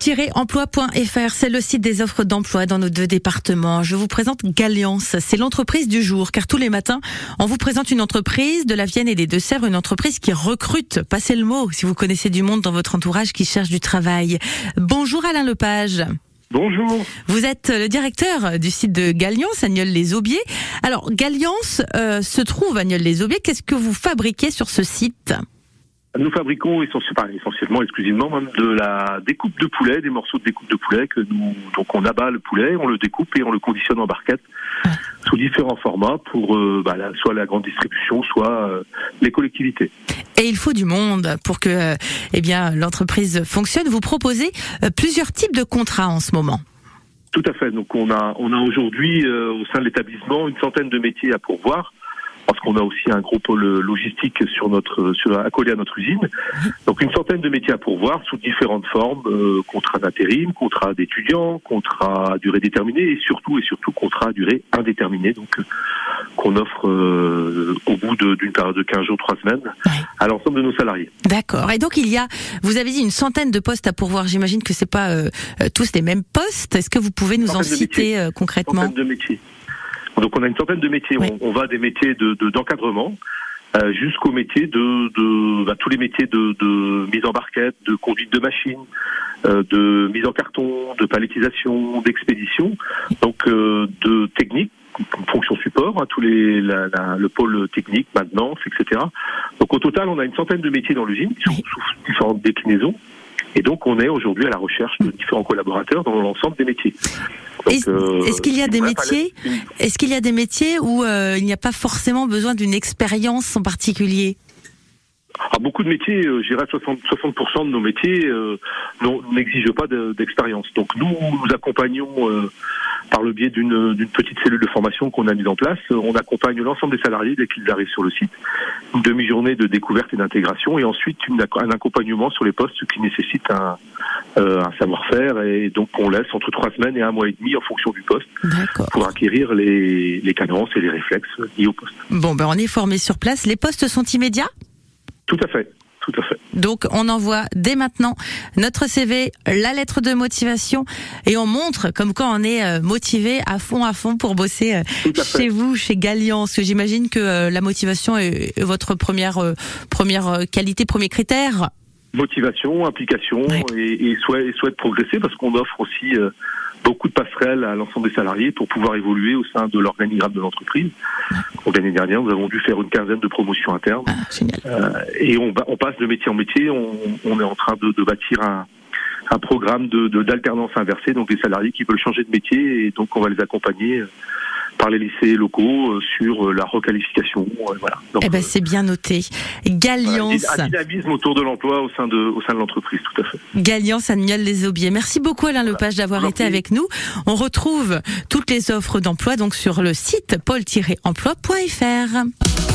Pôle-emploi.fr, c'est le site des offres d'emploi dans nos deux départements. Je vous présente Galliance, c'est l'entreprise du jour, car tous les matins, on vous présente une entreprise de la Vienne et des Deux-Sèvres, une entreprise qui recrute. Passez le mot si vous connaissez du monde dans votre entourage qui cherche du travail. Bonjour Alain Lepage. Bonjour. Vous êtes le directeur du site de Galliance, Agnols-les-Aubiers. Alors, Galliance euh, se trouve à Agnols-les-Aubiers. Qu'est-ce que vous fabriquez sur ce site? Nous fabriquons essentiellement, exclusivement même de la découpe de poulet, des morceaux de découpe de poulet que nous donc on abat le poulet, on le découpe et on le conditionne en barquette sous différents formats pour euh, bah, soit la grande distribution, soit euh, les collectivités. Et il faut du monde pour que euh, eh bien l'entreprise fonctionne. Vous proposez plusieurs types de contrats en ce moment. Tout à fait. Donc on a on a aujourd'hui au sein de l'établissement une centaine de métiers à pourvoir qu'on a aussi un gros pôle logistique sur notre, sur, accolé à notre usine. Donc une centaine de métiers à pourvoir sous différentes formes, euh, contrat d'intérim, contrat d'étudiant, contrat à durée déterminée et surtout et surtout contrat à durée indéterminée, donc euh, qu'on offre euh, au bout d'une période de 15 jours, 3 semaines à l'ensemble de nos salariés. D'accord. Et donc il y a, vous avez dit une centaine de postes à pourvoir. J'imagine que c'est pas tous les mêmes postes. Est-ce que vous pouvez nous en citer concrètement? Une de métiers. Donc on a une centaine de métiers. On, va des métiers de d'encadrement. Euh, jusqu'aux métiers de, de bah, tous les métiers de, de, mise en barquette, de conduite de machine, euh, de mise en carton, de palettisation, d'expédition, donc euh, de technique, fonction support, hein, tous les la, le pôle technique, maintenance, etc. Donc au total, on a une centaine de métiers dans l'usine sous différentes déclinaisons. Et donc, on est aujourd'hui à la recherche de différents collaborateurs dans l'ensemble des métiers. Euh, est-ce qu'il y a des métiers Est-ce qu'il y a des métiers où euh, il n'y a pas forcément besoin d'une expérience en particulier? Ah, beaucoup de métiers, euh, j'irais 60, 60% de nos métiers euh, n'exigent pas d'expérience. Donc nous, nous accompagnons par le biais d'une petite cellule de formation qu'on a mise en place. On accompagne l'ensemble des salariés dès qu'ils arrivent sur le site. Une demi-journée de découverte et d'intégration et ensuite un accompagnement sur les postes qui nécessitent un, euh, un savoir-faire et donc on laisse entre trois semaines et un mois et demi en fonction du poste pour acquérir les, les cadences et les réflexes liés au poste. Bon, ben on est formé sur place. Les postes sont immédiats? Tout à fait. Tout à fait. Donc on envoie dès maintenant notre CV, la lettre de motivation et on montre comme quand on est euh, motivé à fond à fond pour bosser euh, chez vous, chez Galliance. J'imagine que la motivation est votre première première qualité, premier critère motivation, implication et, et, souhait, et souhait de progresser parce qu'on offre aussi euh, beaucoup de passerelles à l'ensemble des salariés pour pouvoir évoluer au sein de l'organigramme de l'entreprise. L'année dernière, nous avons dû faire une quinzaine de promotions internes. Ah, euh, et on, on, passe de métier en métier. On, on est en train de, de bâtir un, un programme de d'alternance inversée, donc des salariés qui veulent changer de métier et donc on va les accompagner par les lycées locaux euh, sur euh, la requalification. Euh, voilà. eh ben, c'est bien noté. Galliance. Un dynamisme autour de l'emploi au sein de, au sein de l'entreprise, tout à fait. Galliance, Agnol Les Aubiers. Merci beaucoup Alain Lepage d'avoir été avec nous. On retrouve toutes les offres d'emploi donc sur le site pôle-emploi.fr.